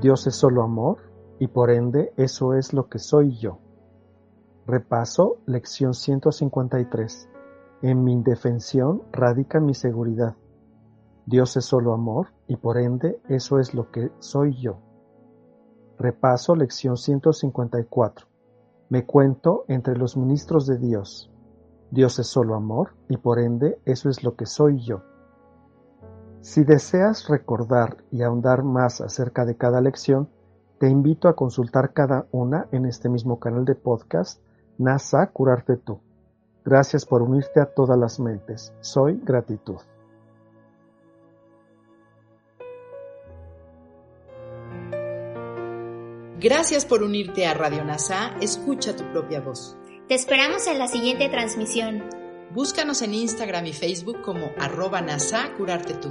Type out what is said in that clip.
Dios es solo amor y por ende eso es lo que soy yo. Repaso. Lección 153. En mi indefensión radica mi seguridad. Dios es solo amor y por ende eso es lo que soy yo. Repaso. Lección 154. Me cuento entre los ministros de Dios. Dios es solo amor y por ende eso es lo que soy yo. Si deseas recordar y ahondar más acerca de cada lección, te invito a consultar cada una en este mismo canal de podcast, NASA Curarte Tú. Gracias por unirte a todas las mentes. Soy gratitud. Gracias por unirte a Radio NASA. Escucha tu propia voz. Te esperamos en la siguiente transmisión. Búscanos en Instagram y Facebook como arroba NASA Curarte Tú.